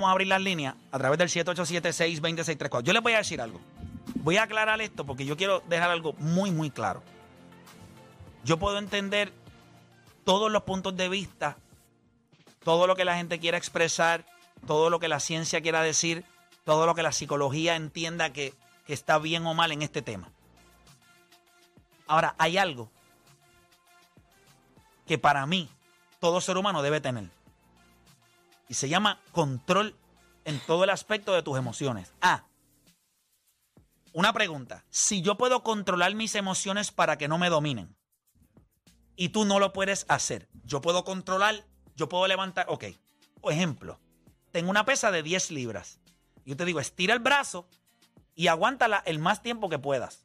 Vamos a abrir las líneas a través del 787-620-634. Yo les voy a decir algo. Voy a aclarar esto porque yo quiero dejar algo muy, muy claro. Yo puedo entender todos los puntos de vista, todo lo que la gente quiera expresar, todo lo que la ciencia quiera decir, todo lo que la psicología entienda que, que está bien o mal en este tema. Ahora, hay algo que para mí todo ser humano debe tener. Y se llama control en todo el aspecto de tus emociones. Ah, una pregunta. Si yo puedo controlar mis emociones para que no me dominen y tú no lo puedes hacer, yo puedo controlar, yo puedo levantar, ok. Por ejemplo, tengo una pesa de 10 libras. Yo te digo, estira el brazo y aguántala el más tiempo que puedas.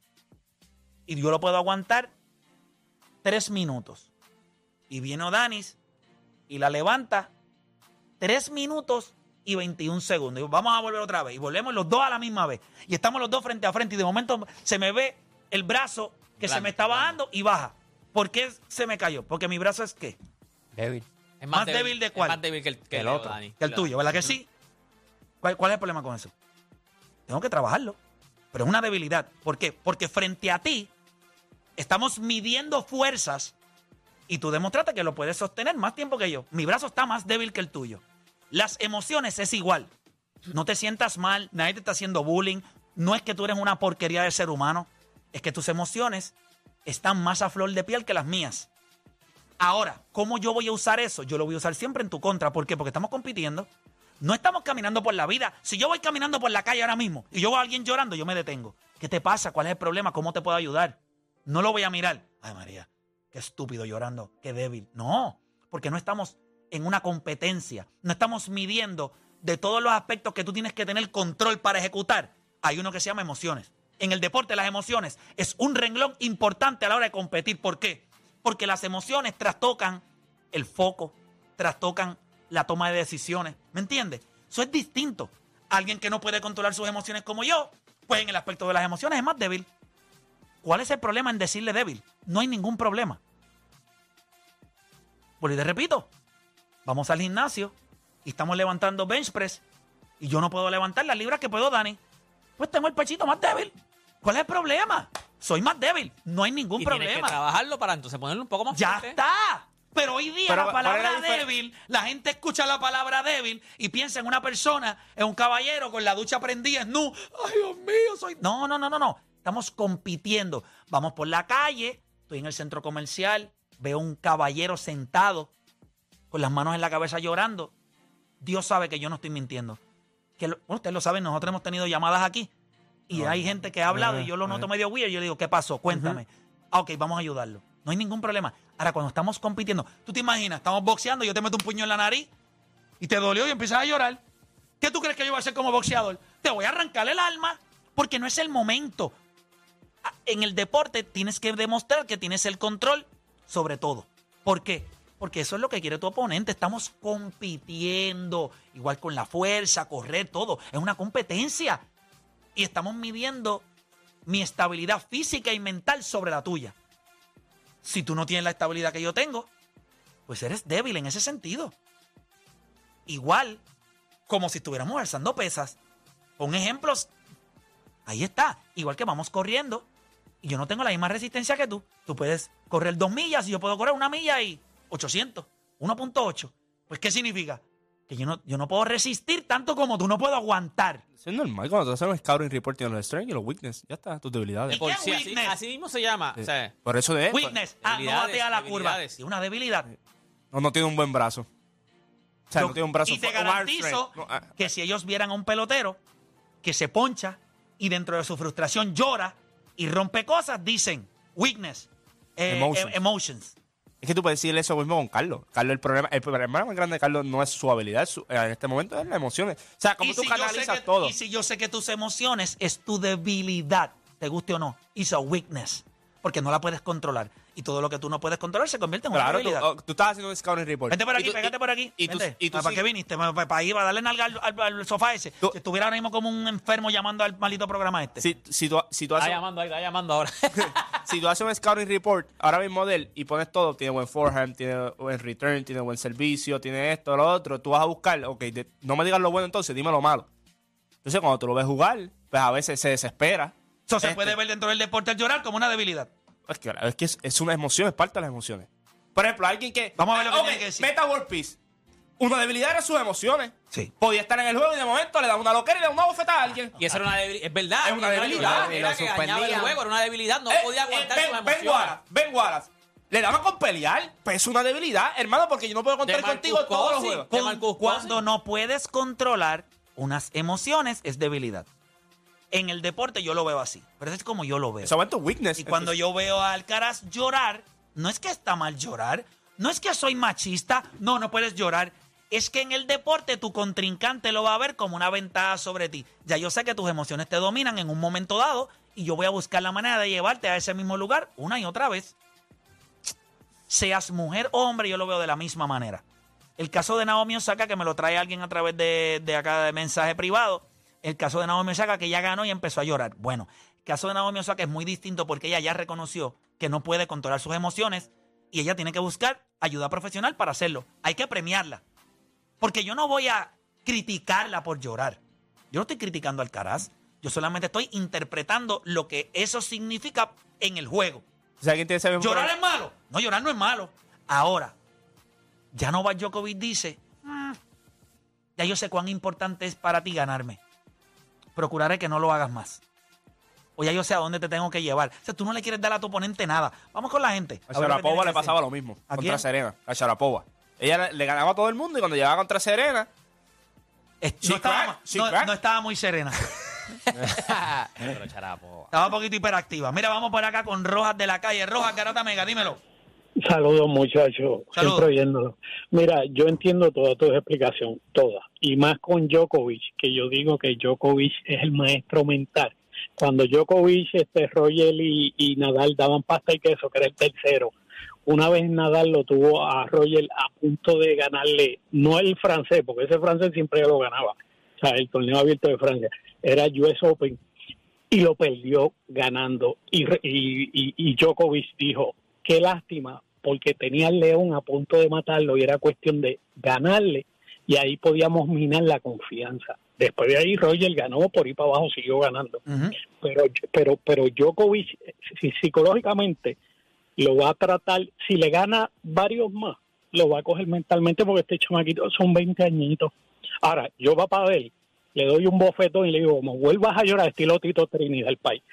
Y yo lo puedo aguantar 3 minutos. Y viene Odanis y la levanta 3 minutos y 21 segundos. Y vamos a volver otra vez. Y volvemos los dos a la misma vez. Y estamos los dos frente a frente. Y de momento se me ve el brazo que se me estaba grande. dando y baja. ¿Por qué se me cayó? Porque mi brazo es qué? Débil. Es ¿Más débil de cuál? Es más débil que el, que El otro. Dani. Que el Claro. tuyo, ¿verdad que sí? ¿Cuál, cuál es el problema con eso? Tengo que trabajarlo. Pero es una debilidad. ¿Por qué? Porque frente a ti estamos midiendo fuerzas y tú demostraste que lo puedes sostener más tiempo que yo. Mi brazo está más débil que el tuyo. Las emociones es igual. No te sientas mal, nadie te está haciendo bullying. No es que tú eres una porquería de ser humano. Es que tus emociones están más a flor de piel que las mías. Ahora, ¿cómo yo voy a usar eso? Yo lo voy a usar siempre en tu contra. ¿Por qué? Porque estamos compitiendo. No estamos caminando por la vida. Si yo voy caminando por la calle ahora mismo y yo veo a alguien llorando, yo me detengo. ¿Qué te pasa? ¿Cuál es el problema? ¿Cómo te puedo ayudar? No lo voy a mirar. Ay, María, qué estúpido llorando, qué débil. No, porque no estamos en una competencia. No estamos midiendo de todos los aspectos que tú tienes que tener control para ejecutar. Hay uno que se llama emociones. En el deporte, las emociones es un renglón importante a la hora de competir. ¿Por qué? Porque las emociones trastocan el foco, trastocan la toma de decisiones. ¿Me entiendes? Eso es distinto. Alguien que no puede controlar sus emociones como yo, pues en el aspecto de las emociones es más débil. ¿Cuál es el problema en decirle débil? No hay ningún problema. Pues y te repito, vamos al gimnasio y estamos levantando bench press y yo no puedo levantar las libras que puedo, Dani. Pues tengo el pechito más débil. ¿Cuál es el problema? Soy más débil. No hay ningún Y tienes que problema. trabajarlo para entonces ponerlo un poco más Ya fuerte. está. Pero hoy día Pero, la ¿cuál es palabra débil, la gente escucha la palabra débil y piensa en una persona, en un caballero con la ducha prendida, no, ay Dios mío, soy... No, no, no, no, no. Estamos compitiendo. Vamos por la calle, estoy en el centro comercial, veo un caballero sentado con las manos en la cabeza llorando. Dios sabe que yo no estoy mintiendo. Que lo- bueno, ustedes lo saben, nosotros hemos tenido llamadas aquí y hay gente que ha hablado y yo lo Ajá, noto ajá. medio weird. Yo le digo, ¿qué pasó? Cuéntame. Ah, ok, vamos a ayudarlo. No hay ningún problema. Ahora, cuando estamos compitiendo, tú te imaginas, estamos boxeando, yo te meto un puño en la nariz y te dolió y empiezas a llorar. ¿Qué tú crees que yo voy a hacer como boxeador? Te voy a arrancar el alma porque no es el momento. Ah, En el deporte tienes que demostrar que tienes el control sobre todo. ¿Por qué? Porque eso es lo que quiere tu oponente. Estamos compitiendo, igual con la fuerza, correr, todo. Es una competencia. Y estamos midiendo mi estabilidad física y mental sobre la tuya. Si tú no tienes la estabilidad que yo tengo, pues eres débil en ese sentido. Igual como si estuviéramos alzando pesas. Con ejemplos, ahí está. Igual que vamos corriendo y yo no tengo la misma resistencia que tú. Tú puedes correr dos millas y yo puedo correr una milla y 800, 1.8. Pues, ¿qué significa? Que yo no, yo no puedo resistir tanto como tú, no puedo aguantar. Eso es normal cuando tú haces un scouting report y los strengths y los weakness. Ya está, tus debilidades. ¿Y Por sí, así, weakness? así mismo se llama. O sea, Por eso de Weakness, ah, no debilidades, batea la curva. debilidades. Es una debilidad. No, no tiene un buen brazo. O sea, Yo- no tiene un brazo y te fu- un arm garantizo strength. No, ah, que si ellos vieran a un pelotero que se poncha y dentro de su frustración llora y rompe cosas, dicen weakness, eh, Emotions. eh, emotions. Es que tú puedes decirle eso mismo con Carlos. Carlos, el problema, el problema más grande de Carlos no es su habilidad, su- en este momento es las emociones. O sea, como tú si canalizas que- todo. Y si yo sé que tus emociones es tu debilidad, te guste o no, it's a weakness, porque no la puedes controlar. Y todo lo que tú no puedes controlar se convierte en una Claro, tú, debilidad. oh, tú estás haciendo un scouting report. Vente por aquí, tú- pégate y- por aquí. Y tú, Vente. y tú ¿Para sí- qué viniste? ¿Para, para ir a darle nalga al, al- al sofá ese? Que estuviera ahora mismo como un enfermo llamando al maldito programa este. si, si tú, si tú Está haces, llamando ahí, está llamando ahora. si tú haces un scouting report ahora mismo de él y pones todo, tiene buen forehand, tiene buen return, tiene buen servicio, tiene esto, lo otro, tú vas a buscar, ok, de- no me digas lo bueno entonces, dime lo malo. Entonces cuando tú lo ves jugar, pues a veces se desespera. Eso se Este, puede ver dentro del deporte al llorar como una debilidad. Es que, es, que es, es una emoción, es parte de las emociones. Por ejemplo, alguien que... Vamos a ver lo que ok, tiene que decir. Meta World Peace. Una debilidad era sus emociones. Sí. Podía estar en el juego y de momento le da una loquera y le da una bofetada a alguien. Y eso era una debilidad. Es verdad. Es una era debilidad. Era que dañaba el juego, era una debilidad. No Eh, podía eh, aguantar ben, sus Ben emociones. Wallace, Ben Wallace. Le daban con pelear, pues es una debilidad, hermano, porque yo no puedo contar contigo en todos los juegos. Con- cuando no puedes controlar unas emociones es debilidad. En el deporte yo lo veo así, pero es como yo lo veo. Weakness. Y cuando yo veo a Alcaraz llorar, no es que está mal llorar, no es que soy machista, no, no puedes llorar. Es que en el deporte tu contrincante lo va a ver como una ventaja sobre ti. Ya yo sé que tus emociones te dominan en un momento dado y yo voy a buscar la manera de llevarte a ese mismo lugar una y otra vez. Seas mujer o hombre, yo lo veo de la misma manera. El caso de Naomi Osaka, que me lo trae alguien a través de, de acá de mensaje privado. El caso de Naomi Osaka, que ya ganó y empezó a llorar. Bueno, el caso de Naomi Osaka es muy distinto porque ella ya reconoció que no puede controlar sus emociones y ella tiene que buscar ayuda profesional para hacerlo. Hay que premiarla. Porque yo no voy a criticarla por llorar. Yo no estoy criticando al Caraz. Yo solamente estoy interpretando lo que eso significa en el juego. O sea, ¿quién tiene ese mismo ¿Llorar es malo? No, llorar no es malo. Ahora, ya Novak Djokovic dice, "Mm, ya yo sé cuán importante es para ti ganarme. Procuraré que no lo hagas más. O ya yo sé a dónde te tengo que llevar. O sea, tú no le quieres dar a tu oponente nada. Vamos con la gente. A A Sharapova le pasaba lo mismo. ¿A contra quién? Serena. A Sharapova. Ella le, le ganaba a todo el mundo y cuando llegaba contra Serena, Es- no, estaba, no- no estaba muy serena. Pero. Estaba un poquito hiperactiva. Mira, vamos por acá con Rojas de la calle. Rojas, Garata Mega, dímelo. Saludos muchachos, Saludos. siempre oyéndolo. Mira, yo entiendo toda tu explicación, toda, y más con Djokovic, que yo digo que Djokovic es el maestro mental. Cuando Djokovic, este Roger y, y Nadal daban pasta y queso, que era el tercero, una vez Nadal lo tuvo a Roger a punto de ganarle, no el francés, porque ese francés siempre lo ganaba, o sea, el torneo abierto de Francia, era US Open, y lo perdió ganando. Y, y, y Djokovic dijo, qué lástima, porque tenía al León a punto de matarlo y era cuestión de ganarle y ahí podíamos minar la confianza. Después de ahí Roger ganó por ir para abajo, siguió ganando. Ujú. Pero, pero, pero Djokovic si- psicológicamente lo va a tratar, si le gana varios más, lo va a coger mentalmente porque este chamaquito son 20 añitos. Ahora, yo va para ver, le doy un bofetón y le digo, como vuelvas a llorar, estilo Tito Trinidad del país.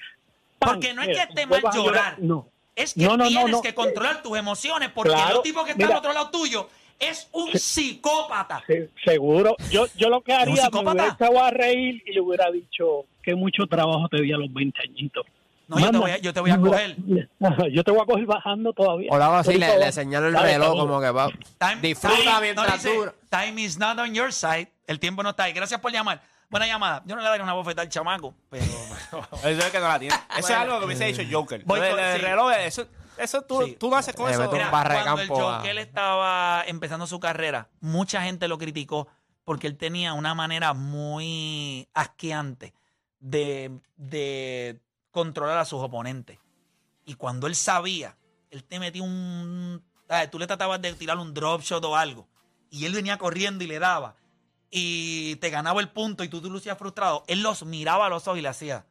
¡Pam! Porque no es que esté mal a llorar. No. Es que No, no, no, tienes no. que controlar tus emociones porque Claro, el tipo que está mira. al otro lado tuyo es un psicópata. Seguro. Yo, yo lo que ¿Es un haría, me psicópata? hubiera echado a reír y le hubiera dicho que mucho trabajo te di a los 20 añitos. No, yo te voy a, yo te voy a coger. Yo te voy a coger bajando todavía. O así, le, le señalo el Dale, reloj como que va. Time- Disfruta time- no, mientras dice, dura. Time is not on your side. El tiempo no está ahí. Gracias por llamar. Buena llamada. Yo no le daría una bofetada al chamaco, pero... eso es que no la tiene. Eso es algo que hubiese dicho Joker. Voy Lo del- con- del sí. reloj, eso, eso tú, Sí. tú no haces con Le eso. meto un Mira, barra de cuando el campo a- Joker estaba empezando su carrera, mucha gente lo criticó porque él tenía una manera muy asqueante de, de controlar a sus oponentes. Y cuando él sabía, él te metía un... Tú le tratabas de tirar un drop shot o algo. Y él venía corriendo y le daba. Y te ganaba el punto y tú te lucías frustrado. Él los miraba a los ojos y le hacía...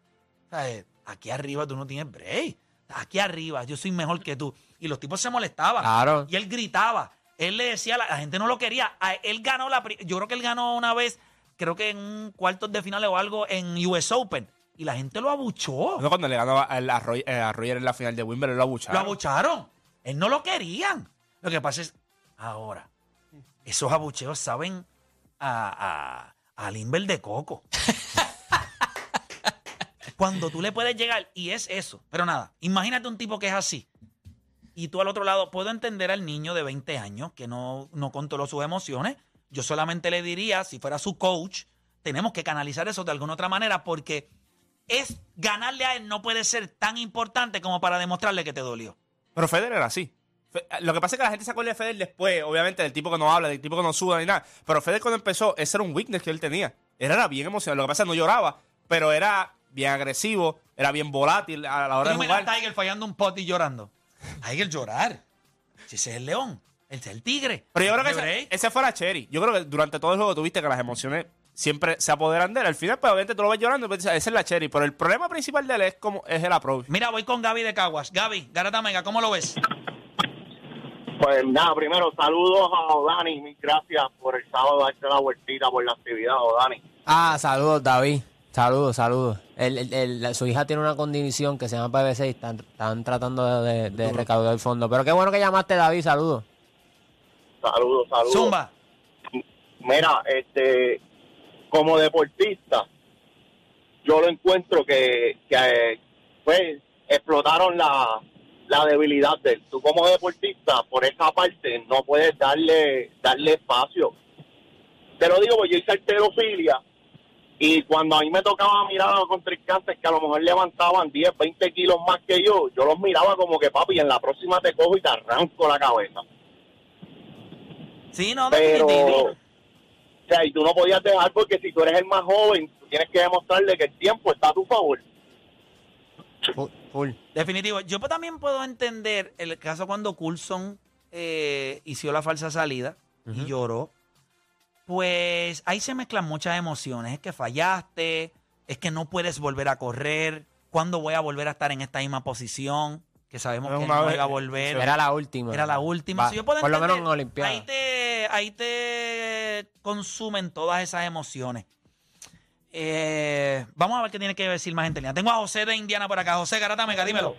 ¿sabes? Aquí arriba tú no tienes break. Aquí arriba yo soy mejor que tú. Y los tipos se molestaban. Claro. Y él gritaba. Él le decía, la, la gente no lo quería. A- Él ganó la... Yo creo que él ganó una vez, creo que en un cuartos de finales o algo en US Open. Y la gente lo abuchó. No, cuando le ganó a, a, Roy- eh, a Roger en la final de Wimbledon, lo abucharon. Lo abucharon. Él no lo querían. Lo que pasa es, ahora, esos abucheos saben a, a, a Limber de coco. Cuando tú le puedes llegar, y es eso. Pero nada, imagínate un tipo que es así. Y tú al otro lado, puedo entender al niño de 20 años que no, no controló sus emociones. Yo solamente le diría, si fuera su coach, tenemos que canalizar eso de alguna otra manera porque es ganarle a él no puede ser tan importante como para demostrarle que te dolió. Pero Federer así. Fe- Lo que pasa es que la gente se acuerda de Federer después, obviamente, del tipo que no habla, del tipo que no suda ni nada. Pero Federer cuando empezó, ese era un weakness que él tenía. Él era bien emocionado. Lo que pasa es que no lloraba, pero era bien agresivo, era bien volátil a la hora de jugar. a Tiger fallando un pot y llorando. Tiger llorar. Si ese es el león, ese es el tigre. Pero yo creo que ¿Qué ese, ese fue la Cherry. Yo creo que durante todo el juego tuviste que las emociones siempre se apoderan de él. Al final, pues obviamente tú lo ves llorando y pues, esa es la Cherry. Pero el problema principal de él es como es el approach. Mira, voy con Gaby de Caguas. Gaby, Garata Mega, ¿cómo lo ves? Pues nada, primero saludos a Odani, mil gracias por el sábado darte la vueltita por la actividad, Odani. Ah, saludos, David. Saludos, saludos. El, el- su hija tiene una condición que se llama PVC y están, están tratando de, de recaudar el fondo. Pero qué bueno que llamaste, David. Saludos. Saludos, saludos. Zumba. Mira, este, como deportista, yo lo encuentro que, que pues, explotaron la, la debilidad de él. Tú como deportista, por esa parte, no puedes darle, darle espacio. Te lo digo, porque yo hice arterofilia y cuando a mí me tocaba mirar a los contrincantes que a lo mejor levantaban 10, 20 kilos más que yo, yo los miraba como que, papi, en la próxima te cojo y te arranco la cabeza Sí, no, pero o sea y tú no podías dejar porque si tú eres el más joven tú tienes que demostrarle que el tiempo está a tu favor Full. Definitivo. Yo también puedo entender el caso cuando Coulson eh, hizo la falsa salida y lloró. Pues ahí se mezclan muchas emociones. Es que fallaste, es que no puedes volver a correr. ¿Cuándo voy a volver a estar en esta misma posición? Que sabemos Es que no iba a volver. Era la última. Era la última. So, yo puedo por lo menos en entender, Olimpiada. Ahí te, ahí te consumen todas esas emociones. Eh, vamos a ver qué tiene que decir más gente. Tengo a José de Indiana por acá. José Garata Mega, dímelo.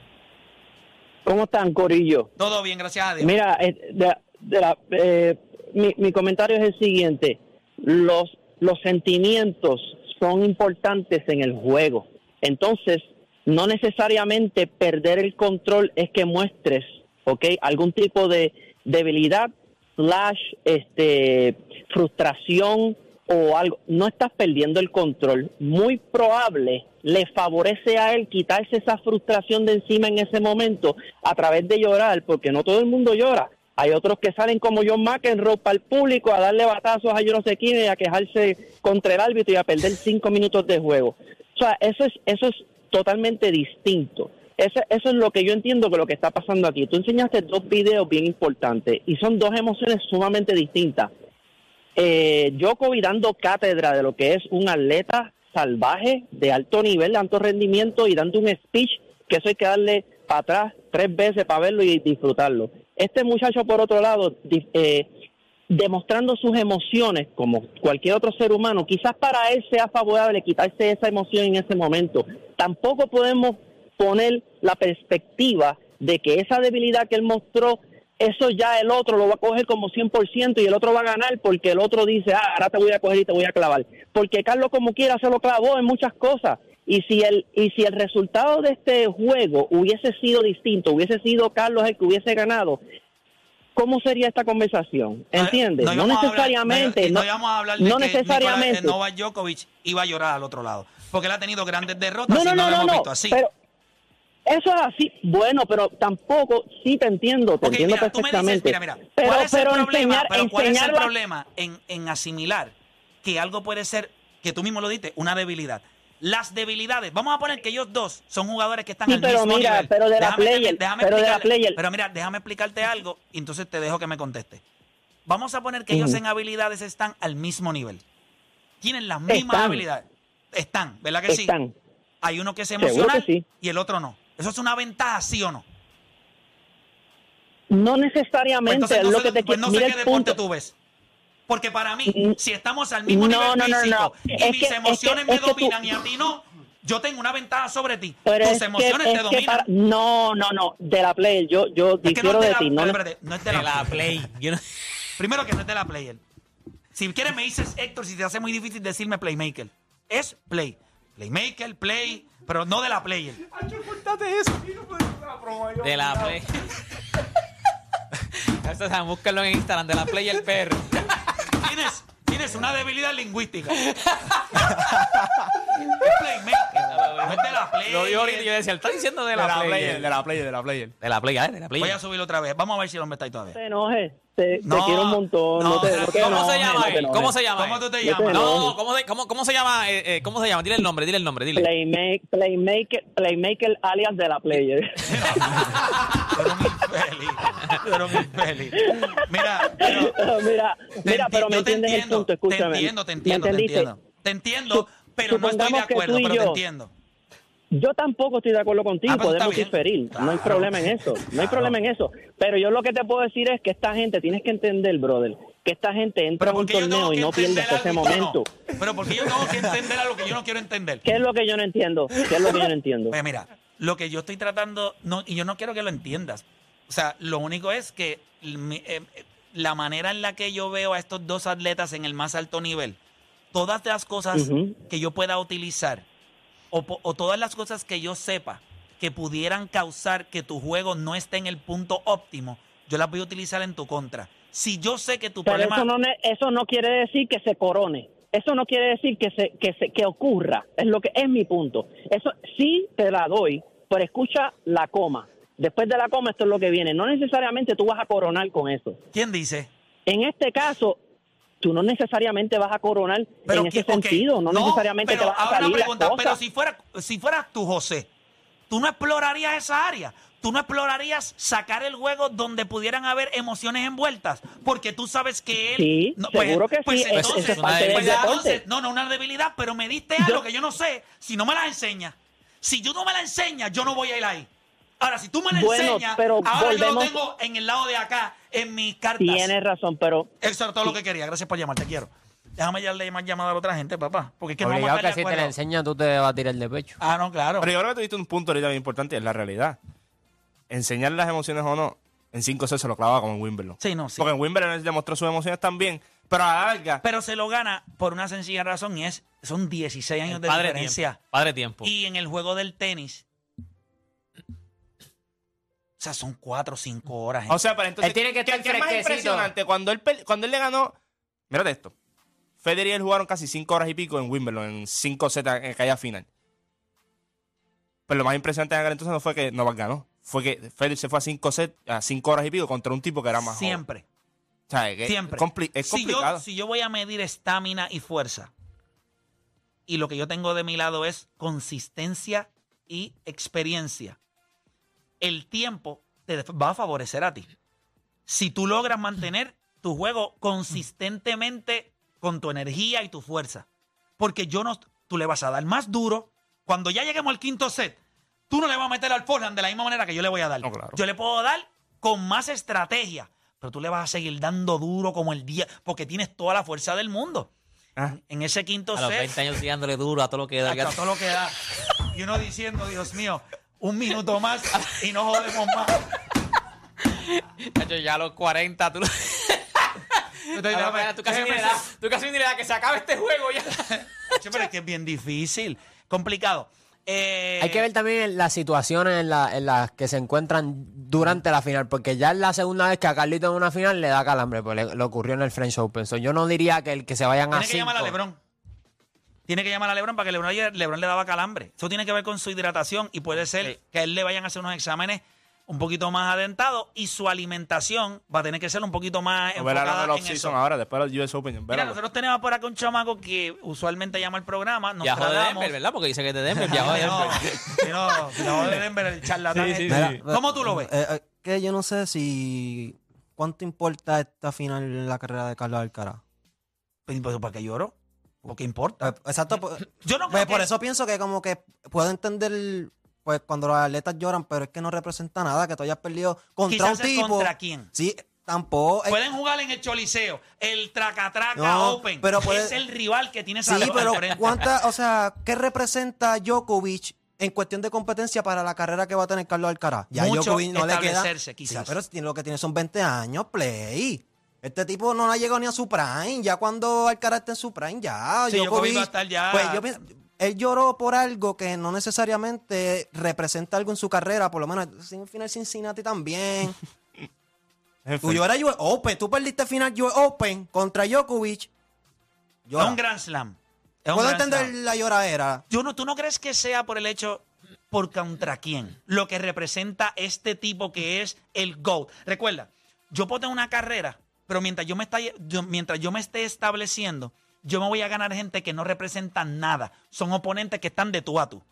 ¿Cómo están, Corillo? Todo bien, gracias a Dios. Mira, eh, de- de la- eh, mi, mi comentario es el siguiente. Los, los sentimientos son importantes en el juego. Entonces, no necesariamente perder el control es que muestres, ¿ok? Algún tipo de debilidad, slash, este, frustración o algo. No estás perdiendo el control. Muy probable le favorece a él quitarse esa frustración de encima en ese momento a través de llorar, porque no todo el mundo llora. Hay otros que salen como John McEnroe para el público a darle batazos a yo no sé y a quejarse contra el árbitro y a perder cinco minutos de juego. O sea, eso es, eso es totalmente distinto. Eso, eso es lo que yo entiendo que lo que está pasando aquí. Tú enseñaste dos videos bien importantes y son dos emociones sumamente distintas. Eh, Djokovic dando cátedra de lo que es un atleta salvaje de alto nivel, de alto rendimiento y dando un speech que eso hay que darle para atrás tres veces para verlo y disfrutarlo. Este muchacho, por otro lado, eh, demostrando sus emociones como cualquier otro ser humano, quizás para él sea favorable quitarse esa emoción en ese momento. Tampoco podemos poner la perspectiva de que esa debilidad que él mostró, eso ya el otro lo va a coger como 100% y el otro va a ganar porque el otro dice, ah, ahora te voy a coger y te voy a clavar. Porque Carlos como quiera se lo clavó en muchas cosas. Y si el y si el resultado de este juego hubiese sido distinto, hubiese sido Carlos el que hubiese ganado, ¿cómo sería esta conversación? ¿Entiendes? No, a hablar- necesariamente, no, no, no íbamos a hablar de no que necesariamente. Novak Djokovic iba a llorar al otro lado. Porque él ha tenido grandes derrotas No, y no, no, no, lo no, hemos no, visto así. Pero eso es así, bueno, pero tampoco, sí te entiendo, te Ok, entiendo mira, dices, perfectamente. mira, mira, pero ¿cuál es el pero problema? enseñar, pero ¿cuál es el problema en, en asimilar que algo puede ser, que tú mismo lo diste, una debilidad? Las debilidades, vamos a poner que ellos dos son jugadores que están Sí, al pero mismo mira, nivel. pero de la player, déjame pero de la player. Pero mira, déjame explicarte algo y entonces te dejo que me conteste. Vamos a poner que ellos en habilidades están al mismo nivel. Tienen las mismas Están. habilidades. Están, ¿verdad que sí? Están. Hay uno que es emocional que sí. y el otro no. ¿Eso es una ventaja, sí o no? No Pues necesariamente entonces, es no lo sé, que te pues no sé mira qué el deporte punto. tú ves. Porque para mí, Mm. si estamos al mismo No, nivel no, no, físico no. y Es mis que- es que- emociones me es que tú- dominan y a ti no, yo tengo una ventaja sobre ti. Pero Tus es que- emociones es te que dominan. para- no, no, no, de la player, yo, yo que difiero de de la, ti. No, es de la, De la Play. Yo no- Primero que no es de la player. Si quieres me dices Héctor, si te hace muy difícil decirme playmaker. Es play. Playmaker, play, pero no de la player. De la Play. Eso, o sea, búscalo en Instagram, de la Play y el PR. Tienes, tienes una debilidad lingüística. es playmaker. No es de la play. Lo dijo ahorita y yo decía, está diciendo de De la, la player. player, de la player, de la player. De la player, de la player. Voy a subirlo otra vez. Vamos a ver si el hombre está ahí todavía. te enojes. Te, No, te quiero un montón. no, No, te, no te ¿Cómo se llama él? ¿Cómo se llama ¿Cómo él? tú te llamas? No, ¿cómo, se- cómo, cómo se llama? eh, eh, ¿Cómo se llama? Dile el nombre, dile el nombre, dile. Playmake, playmaker, playmaker alias de la player. Tú eres un infeliz. Mira, pero... mira, Te mira, pero me te entiendes el entiendo, punto, escúchame. Te entiendo, te ¿Me entiendo, te entiendo. Te entiendo, pero no estoy de acuerdo, pero te yo- entiendo. Yo tampoco estoy de acuerdo contigo, Ah, pues podemos diferir, no hay problema en eso, no hay problema en eso. Pero yo lo que te puedo decir es que esta gente, tienes que entender, brother, que esta gente entra a un torneo y no pierde hasta ese tú no. momento. Pero porque yo tengo que entender algo que yo no quiero entender. ¿Qué es lo que yo no entiendo? ¿Qué es lo que yo no entiendo? Pues mira, lo que yo estoy tratando, no, y yo no quiero que lo entiendas. O sea, lo único es que eh, la manera en la que yo veo a estos dos atletas en el más alto nivel, todas las cosas que yo pueda utilizar o, o todas las cosas que yo sepa que pudieran causar que tu juego no esté en el punto óptimo, yo las voy a utilizar en tu contra. Si yo sé que tu Pero problema... eso no, eso no quiere decir que se corone. Eso no quiere decir que se, que se, que ocurra. Es lo que es mi punto. Eso sí te la doy, pero escucha la coma. Después de la coma esto es lo que viene. No necesariamente tú vas a coronar con eso. ¿Quién dice? En este caso, tú no necesariamente vas a coronar en ese sentido. No, necesariamente pero te vas a una salir las pregunta, pero si fuera si fueras tú, José, tú no explorarías esa área. Tú no explorarías sacar el juego donde pudieran haber emociones envueltas, porque tú sabes que él. Sí, seguro que sí, es- entonces, es parte pues entonces, no, no una debilidad, pero me diste algo que yo no sé. Si no me las enseñas, si tú no me la enseñas, yo no voy a ir ahí. Ahora, si tú me la Bueno, enseñas, pero ahora yo lo tengo en el lado de acá, en mis cartas. Tienes razón, pero Eso era todo lo que quería. Gracias por llamar, te quiero. Déjame ya más llamada a la otra gente, papá. Porque es que no Obligado vamos a que si te la acuerdo. enseña tú te vas a tirar de pecho. Ah, no, claro. Pero yo creo que tuviste un punto ahorita bien importante, es la realidad. Enseñar las emociones o no, en 5 6 se lo clavaba como en Wimbledon. Sí, no, sí. Porque en Wimbledon él demostró sus emociones también, pero a la larga, Pero se lo gana por una sencilla razón y es, son 16 años de Padre diferencia. tiempo. Padre tiempo. Y en el juego del tenis, o sea, son 4 o 5 horas. o sea, pero entonces, Él tiene que estar ¿qué es más impresionante? Cuando él, cuando él le ganó, mírate esto, Federer y él jugaron casi 5 horas y pico en Wimbledon, en 5 sets en aquella final. Pero lo más impresionante en aquel entonces no fue que Novak ganó, fue que Federer se fue a 5 sets, a 5 horas y pico contra un tipo que era más joven. siempre, O sea, que siempre. Es, compli- es si, complicado. yo, si yo voy a medir estamina y fuerza, y lo que yo tengo de mi lado es consistencia y experiencia, el tiempo te va a favorecer a ti. Si tú logras mantener tu juego consistentemente con tu energía y tu fuerza. Porque yo no, tú le vas a dar más duro. Cuando ya lleguemos al quinto set, tú no le vas a meter al forehand de la misma manera que yo le voy a dar. No, claro. Yo le puedo dar con más estrategia, pero tú le vas a seguir dando duro como el día, porque tienes toda la fuerza del mundo. Ah. En ese quinto A los set, 20 años tirándole duro a todo lo que da. hasta todo lo que da. Y uno diciendo, Dios mío, un minuto más y no jodemos más. Ya a los 40, tú, Entonces, A los déjame- 40, tú casi ni le das, tú casi ni le das que se acabe este juego ya. Che, pero es que es bien difícil, complicado. Eh, Hay que ver también las situaciones en, la- en las que se encuentran durante la final, porque ya es la segunda vez que a Carlito en una final le da calambre, pues le, le ocurrió en el French Open. So, yo no diría que el que se vayan a Tiene que llamar a Lebron. Tiene que llamar a Lebron para que Lebron, ayer- Lebron le daba calambre. Eso tiene que ver con su hidratación y puede ser que a él le vayan a hacer unos exámenes un poquito más adentados y su alimentación va a tener que ser un poquito más Verá la enfocada en eso. ahora, después del US Open. Mira, nosotros tenemos por acá un chamaco que usualmente llama al programa, nos Viajó de. Denver, ¿verdad? Porque dice que es de Denver. Viajó de no, Denver. no, viajó de Denver, el charlatán. Sí, sí, este. sí. ¿Cómo tú lo ves? Eh, eh, que yo no sé si. ¿Cuánto importa esta final en la carrera de Carlos Alcaraz? Pues, pues, ¿Para qué lloro? Porque importa. Exacto. pues, Yo no pues, por eso pienso que, como que puedo entender. Pues cuando los atletas lloran, pero es que no representa nada, que tú hayas perdido contra Quizás un es tipo. contra quién. Sí, tampoco. eh, Pueden jugar en el Choliseo, el Tracatraca No, Open. pero puede- Es el rival que tiene esa sí, pero. ¿cuánta, o sea, qué representa Djokovic en cuestión de competencia para la carrera que va a tener Carlos Alcaraz? Ya Mucho Djokovic no le queda. quizás. Sí, pero lo que tiene son 20 años, play. Este tipo no ha llegado ni a su prime. Ya cuando Alcaraz está en su prime, ya. Sí, Djokovic a estar ya- Pues yo pienso- él lloró por algo que no necesariamente representa algo en su carrera, por lo menos en final Cincinnati también. Es Tú lloras US Open, tú perdiste final US Open contra Djokovic. Es Llora. un Grand Slam. Es Puedo entender slam. la lloradera. Yo no, ¿Tú no crees que sea por el hecho por contra quién? Lo que representa este tipo que es el GOAT. Recuerda, yo puedo tener una carrera, pero mientras yo me, está, yo- mientras yo me esté estableciendo, yo me voy a ganar gente que no representa nada. Son oponentes que están de tú a tú.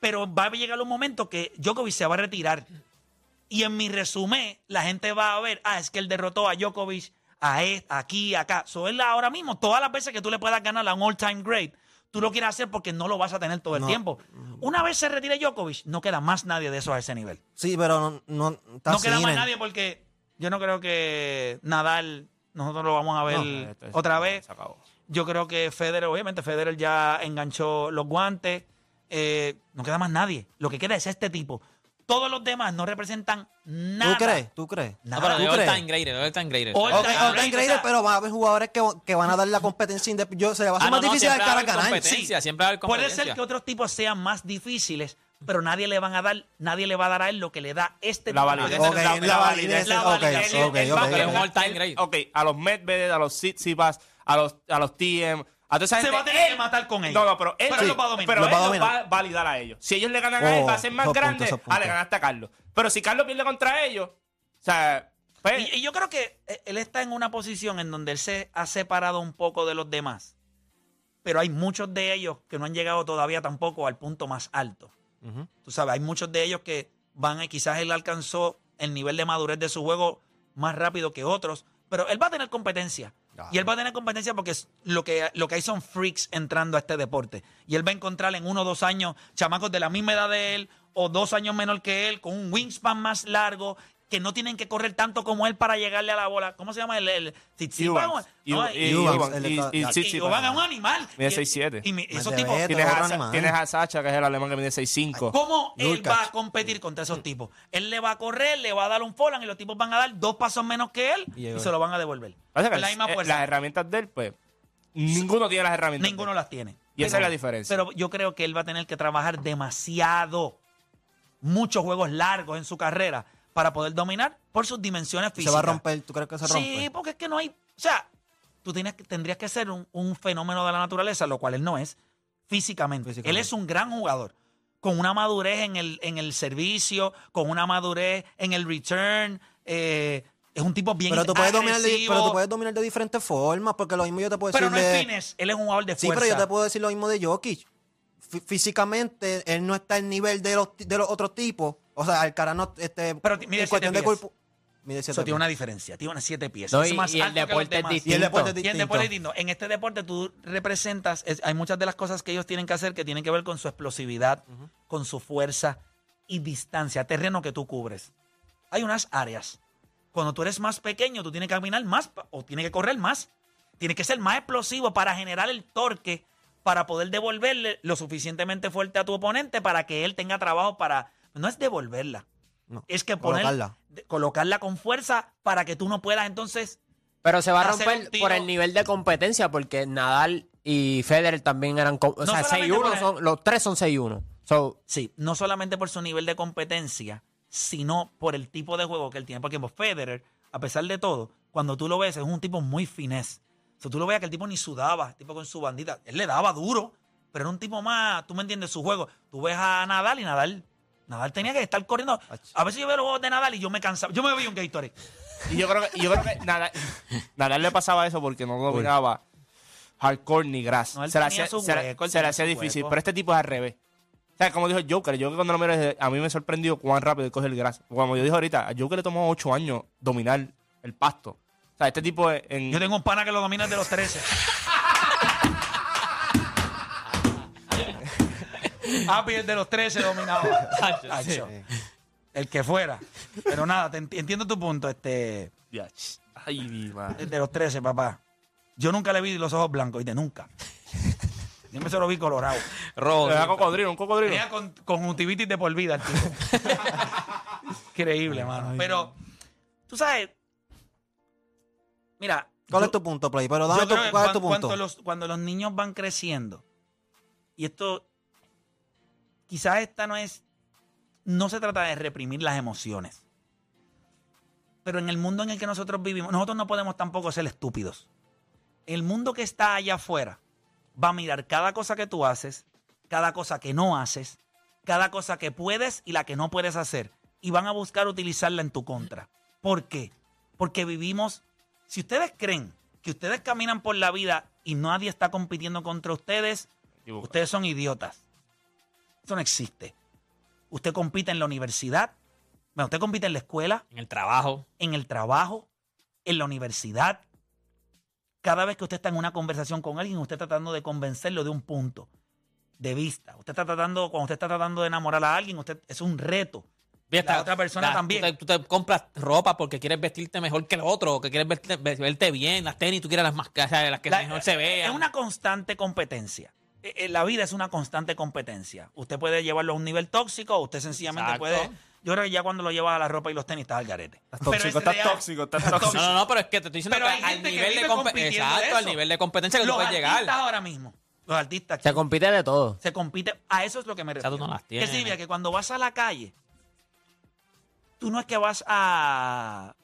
Pero va a llegar un momento que Djokovic se va a retirar. Y en mi resumen, la gente va a ver, ah, es que él derrotó a Djokovic a este, aquí, acá. So, él ahora mismo, todas las veces que tú le puedas ganar a un all-time great, tú lo quieres hacer porque no lo vas a tener todo el No. tiempo. Una vez se retire Djokovic, no queda más nadie de eso a ese nivel. Sí, pero no, no, no queda más nadie porque yo no creo que Nadal, nosotros lo vamos a ver No, esto es- otra vez. Se acabó. Yo creo que Federer, obviamente Federer ya enganchó los guantes. Eh, no queda más nadie. Lo que queda es este tipo. Todos los demás no representan nada. ¿Tú crees? ¿tú crees? No, Nada. pero de ¿Tú crees? time greater, all time greater. All time sea- pero va a haber jugadores que, que van a dar la competencia. Yo, se le va a hacer Ah, más no, no, difícil al cara ganar. competencia, siempre va a haber Puede ser que otros tipos sean más difíciles, pero nadie le van a dar, nadie le va a dar a él lo que le da este La tipo. validez. La- la la validez. la ok, validez. ok, a los Medvedev, a los Tsitsipas, a los, a los TM, a toda esa Se gente, va a tener él- que matar con ellos. No, no, pero él, Pero él los va a dominar. pero Los va a él los va a validar a ellos. Si ellos le ganan a él, Oh, va a ser más puntos, grande. Ah, le ganaste a Carlos. Pero si Carlos pierde contra ellos, o sea, pues, Y, y yo creo que eh, él está en una posición en donde él se ha separado un poco de los demás. Pero hay muchos de ellos que no han llegado todavía tampoco al punto más alto. Tú sabes, hay muchos de ellos que van, a- quizás él alcanzó el nivel de madurez de su juego más rápido que otros, pero él va a tener competencia. Y él va a tener competencia porque lo, que, lo que hay son freaks entrando a este deporte. Y él va a encontrar en uno o dos años chamacos de la misma edad de él o dos años menor que él, con un wingspan más largo, que no tienen que correr tanto como él para llegarle a la bola. ¿Cómo se llama? El, el Tsitsipas. Y- Y- y- y- y y- y. Oban es un animal. Mide Y- 6'7". Y, mi- esos tipos... Tienes, a, tienes a Sacha, que es el alemán que mide 6'5". ¿Cómo él va a competir contra esos tipos? Él le va a correr, le va a dar un follan y los tipos van a dar dos pasos menos que él Y y, se lo van a devolver. La misma eh, fuerza. las herramientas de él, pues, ninguno tiene las herramientas. Ninguno las tiene. Y esa es la diferencia. Pero yo creo que él va a tener que trabajar demasiado, muchos juegos largos en su carrera para poder dominar por sus dimensiones Se físicas. va a romper. ¿Tú crees que se rompe? Sí, porque es que no hay. O sea, tú tienes, que- tendrías que ser un, un fenómeno de la naturaleza, lo cual él no es físicamente. Físicamente. Él es un gran jugador, con una madurez en el, en el servicio, con una madurez en el return. eh, es un tipo bien Pero tú, puedes dominar de, pero tú puedes dominar de diferentes formas, porque lo mismo yo te puedo Pero decir no es fitness, él es un jugador de Sí, fuerza. pero yo te puedo decir lo mismo de Jokic. Fí- Físicamente, él no está al nivel de los, de los otros tipos. O sea, Alcaraz no... Este, Pero mide en cuestión siete de pies. cuerpo... Mide siete Eso tiene pies. una diferencia, tiene unas siete pies. No, es y- más y el alto que los deporte es demás. distinto. Y el deporte es Y el distinto. deporte es distinto. En este deporte tú representas, es- hay muchas de las cosas que ellos tienen que hacer que tienen que ver con su explosividad, con su fuerza y distancia, terreno que tú cubres. Hay unas áreas. Cuando tú eres más pequeño, tú tienes que caminar más pa- o tienes que correr más. Tienes que ser más explosivo para generar el torque, para poder devolverle lo suficientemente fuerte a tu oponente para que él tenga trabajo para... No es devolverla. No, es que poner, colocarla. de- colocarla con fuerza para que tú no puedas entonces Pero se va a hacer romper tiro- por el nivel de competencia, porque Nadal y Federer también eran. com- O No sea, solamente por 6-1, el- son, los tres son 6-1. So, Sí, no solamente por su nivel de competencia, sino por el tipo de juego que él tiene. Porque pues, Federer, a pesar de todo, cuando tú lo ves, es un tipo muy finés. O sea, tú lo veas que el tipo ni sudaba, el tipo con su bandita. Él le daba duro, pero era un tipo más, tú me entiendes, su juego. Tú ves a Nadal y Nadal, Nadal tenía que estar corriendo. A veces yo veo los juegos de Nadal y yo me cansaba. Yo me vi un Gatorade. Y yo creo que, y yo creo que Nadal, Nadal le pasaba eso porque no dominaba hardcore ni grass. No, se le hacía, hacía difícil. hueco. Pero este tipo es al revés. O sea, como dijo Joker, yo que cuando lo miré, a mí me sorprendió cuán rápido coge el grass. Como yo dije ahorita, a Joker le tomó 8 años dominar el pasto. O sea, este tipo es- en, Yo tengo un pana que lo domina de los 13. Happy es de los 13 dominaba. Hacho. El que fuera. Pero nada, te enti- entiendo tu punto. Este, Ay, mi madre. de los 13, papá. Yo nunca le vi los ojos blancos, ¿viste? Nunca. Siempre se lo vi colorado. Rojo. Le da cocodrilo, un cocodrilo. Tenía con conjuntivitis de por vida el tipo. Increíble, mano. Pero, tú sabes, mira. ¿Cuál yo- es tu punto, Play? Pero yo dame tu, creo que ¿cuál es tu cuan- punto? Cuando los, cuando los niños van creciendo, y esto, quizás esta no es, no se trata de reprimir las emociones, pero en el mundo en el que nosotros vivimos, nosotros no podemos tampoco ser estúpidos. El mundo que está allá afuera va a mirar cada cosa que tú haces, cada cosa que no haces, cada cosa que puedes y la que no puedes hacer. Y van a buscar utilizarla en tu contra. ¿Por qué? Porque vivimos, si ustedes creen que ustedes caminan por la vida y nadie está compitiendo contra ustedes, ustedes son idiotas. Eso no existe. Usted compite en la universidad, bueno, usted compite en la escuela, En el trabajo. en el trabajo, en la universidad. Cada vez que usted está en una conversación con alguien, usted está tratando de convencerlo de un punto de vista. Usted está tratando, cuando usted está tratando de enamorar a alguien, usted es un reto. Fíjate, La otra persona también. Tú te, tú te compras ropa porque quieres vestirte mejor que el otro, o que quieres verte, ve- verte bien, las tenis, tú quieres las más o sea, las que La- mejor se vean. Es una constante competencia. Eh, eh, La vida es una constante competencia. Usted puede llevarlo a un nivel tóxico, o usted sencillamente Exacto. puede. Yo creo que ya cuando lo lleva a la ropa y los tenis está al garete. Estás Pero tóxico, es estás tóxico, estás tóxico. No, no, no, pero es que te estoy diciendo Pero que hay al gente que nivel de vive compe- compitiendo de Exacto, al nivel de competencia que Los tú puedes artistas llegar. ahora mismo, los artistas Se compite de todo. se compite. A eso es lo que me sea, refiero. tú no las ¿Qué tienes. significa? Que cuando vas a la calle, tú no es que vas a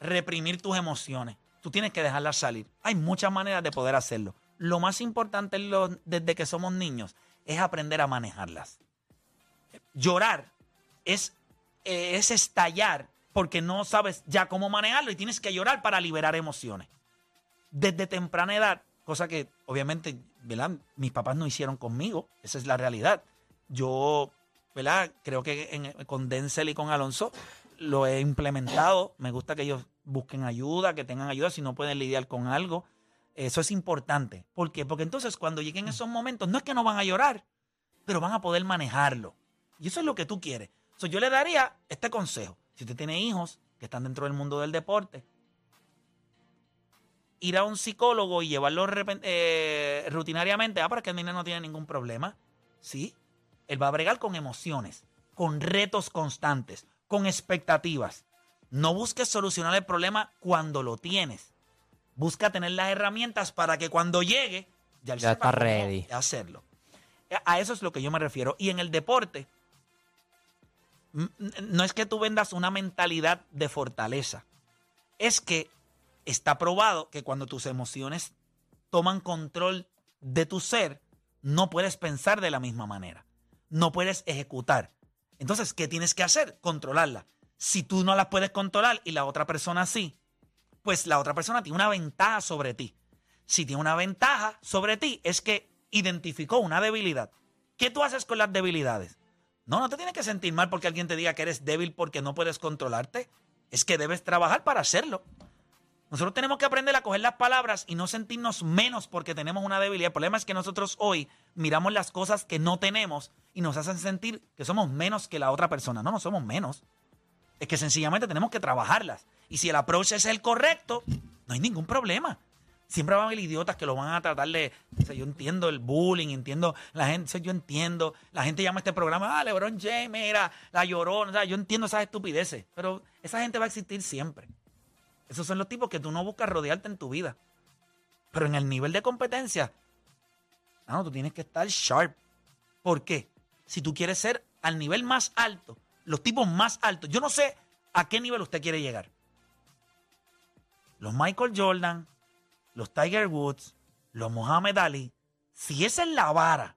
reprimir tus emociones. Tú tienes que dejarlas salir. Hay muchas maneras de poder hacerlo. Lo más importante desde que somos niños es aprender a manejarlas. Llorar es, es estallar porque no sabes ya cómo manejarlo y tienes que llorar para liberar emociones desde temprana edad, cosa que obviamente, ¿verdad? Mis papás no hicieron conmigo, esa es la realidad. Yo, ¿verdad? Creo que con Denzel y con Alonso lo he implementado. Me gusta que ellos busquen ayuda, que tengan ayuda si no pueden lidiar con algo. Eso es importante. ¿Por qué? Porque entonces cuando lleguen esos momentos, no es que no van a llorar, pero van a poder manejarlo. Y eso es lo que tú quieres. So, yo le daría este consejo. Si usted tiene hijos que están dentro del mundo del deporte, ir a un psicólogo y llevarlo eh, rutinariamente, ah, para que el niño no tiene ningún problema. Sí, él va a bregar con emociones, con retos constantes, con expectativas. No busques solucionar el problema cuando lo tienes. Busca tener las herramientas para que cuando llegue, ya, él Ya sepa está ready. hacerlo. A eso es lo que yo me refiero. Y en el deporte, no es que tú vendas una mentalidad de fortaleza, es que está probado que cuando tus emociones toman control de tu ser, no puedes pensar de la misma manera, no puedes ejecutar. Entonces, ¿qué tienes que hacer? Controlarla. Si tú no las puedes controlar y la otra persona sí, pues la otra persona tiene una ventaja sobre ti. Si tiene una ventaja sobre ti, es que identificó una debilidad. ¿Qué tú haces con las debilidades? No, no te tienes que sentir mal porque alguien te diga que eres débil porque no puedes controlarte. Es que debes trabajar para hacerlo. Nosotros tenemos que aprender a coger las palabras y no sentirnos menos porque tenemos una debilidad. El problema es que nosotros hoy miramos las cosas que no tenemos y nos hacen sentir que somos menos que la otra persona. No, no somos menos. Es que sencillamente tenemos que trabajarlas. Y si el approach es el correcto, no hay ningún problema. Siempre van a haber idiotas que lo van a tratar de. o sea, yo entiendo el bullying, entiendo la gente, yo entiendo. La gente llama a este programa, ah, LeBron James, mira, la llorona. O sea, yo entiendo esas estupideces. Pero esa gente va a existir siempre. Esos son los tipos que tú no buscas rodearte en tu vida. Pero en el nivel de competencia, no, tú tienes que estar sharp. ¿Por qué? Si tú quieres ser al nivel más alto, los tipos más altos, yo no sé a qué nivel usted quiere llegar. Los Michael Jordan, los Tiger Woods, los Muhammad Ali, si esa es la vara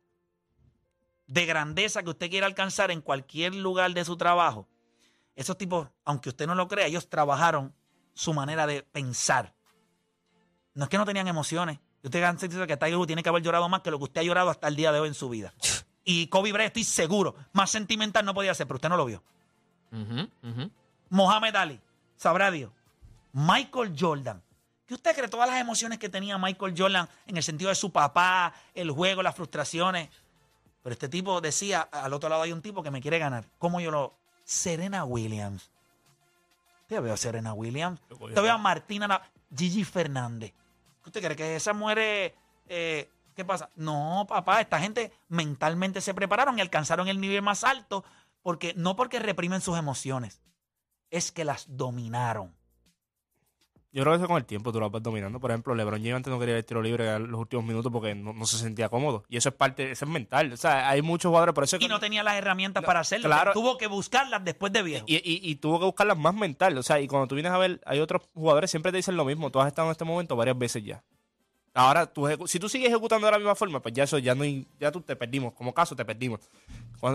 de grandeza que usted quiere alcanzar en cualquier lugar de su trabajo, esos tipos, aunque usted no lo crea, ellos trabajaron su manera de pensar. No es que no tenían emociones. Usted dice que Tiger Woods tiene que haber llorado más que lo que usted ha llorado hasta el día de hoy en su vida. Y Kobe Bryant, estoy seguro, más sentimental no podía ser, pero usted no lo vio. Mohamed Ali, sabrá Dios. Michael Jordan. ¿Qué usted cree todas las emociones que tenía Michael Jordan en el sentido de su papá, el juego, las frustraciones? Pero este tipo decía, al otro lado hay un tipo que me quiere ganar. ¿Cómo yo lo...? Serena Williams. Yo veo a Serena Williams. Yo veo a Martina, Na- Gigi Fernández. ¿Qué ¿Usted cree que esas mujeres... eh, ¿Qué pasa? No, papá, esta gente mentalmente se prepararon y alcanzaron el nivel más alto porque no porque reprimen sus emociones, es que las dominaron. Yo creo que eso con el tiempo tú lo vas dominando. Por ejemplo, LeBron James antes no quería el tiro libre en los últimos minutos porque no, no se sentía cómodo. Y eso es parte, eso es mental. O sea, hay muchos jugadores, por eso es Y que- no tenía las herramientas para hacerlo. claro. Tuvo que buscarlas después de viejo. y, y- y tuvo que buscarlas más mental. O sea, y cuando tú vienes a ver, hay otros jugadores siempre te dicen lo mismo. Tú has estado en este momento varias veces ya. Ahora, tú si tú sigues ejecutando de la misma forma, pues ya eso, ya no hay- ya tú te perdimos. Como caso, te perdimos.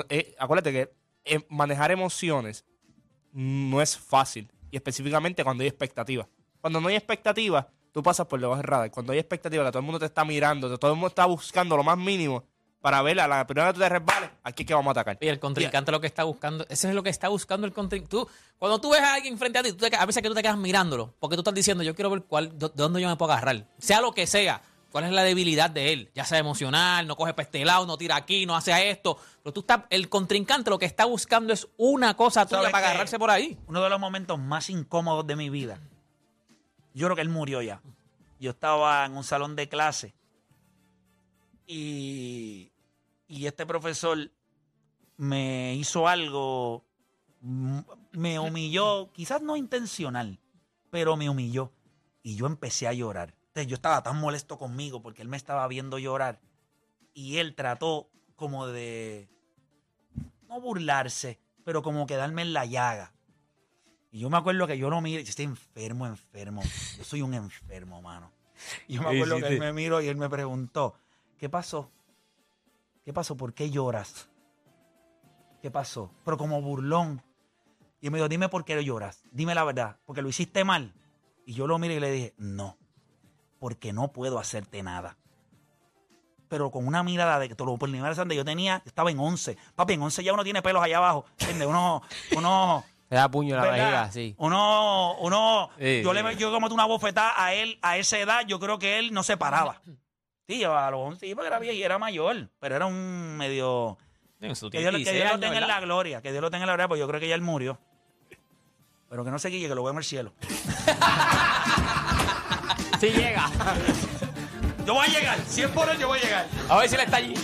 Eh, acuérdate que eh, manejar emociones no es fácil. Y específicamente cuando hay expectativas. Cuando no hay expectativas, tú pasas por debajo del radar. Cuando hay expectativas, que todo el mundo te está mirando, todo el mundo está buscando lo más mínimo para ver a la primera que tú te resbales, aquí es que vamos a atacar. Y el contrincante lo que está buscando, eso es lo que está buscando el contrincante. Tú, cuando tú ves a alguien frente a ti, tú te a veces que tú te quedas mirándolo, porque tú estás diciendo, yo quiero ver cuál, de, de dónde yo me puedo agarrar. Sea lo que sea, cuál es la debilidad de él. Ya sea emocional, no coge para este lado, no tira aquí, no hace esto. Pero tú estás, el contrincante lo que está buscando es una cosa tuya ¿Sabes para agarrarse por ahí. Uno de los momentos más incómodos de mi vida. Yo creo que él murió ya. Yo estaba en un salón de clase y, y este profesor me hizo algo, me humilló, quizás no intencional, pero me humilló. Y yo empecé a llorar. Entonces, yo estaba tan molesto conmigo porque él me estaba viendo llorar y él trató como de, no burlarse, pero como quedarme en la llaga. Y yo me acuerdo que yo no miro, yo estoy enfermo, enfermo. Yo soy un enfermo, mano. Y yo me acuerdo que él me miró y él me preguntó, ¿qué pasó? ¿Qué pasó? ¿Por qué lloras? ¿Qué pasó? Pero como burlón. Y me dijo, dime por qué lloras. Dime la verdad, porque lo hiciste mal. Y yo lo miré y le dije, no, porque no puedo hacerte nada. Pero con una mirada de que te lo vez donde yo tenía, estaba en 11. Papi, en 11 ya uno tiene pelos allá abajo. ¿Entiendes? Uno, uno, Se da puño en la vejiga, sí. Uno, uno, Sí, yo sí. le yo como una bofetada a él, a esa edad, yo creo que él no se paraba. Sí, a los 11, sí, porque era viejo y era mayor, pero era un medio... Eso Que Dios, que 16 Dios lo tenga en la gloria, que Dios lo tenga en la gloria, porque yo creo que ya él murió. Pero que no se guille, que lo vemos en el cielo. Sí llega. Yo voy a llegar, 100 por él yo voy a llegar. A ver si él está allí.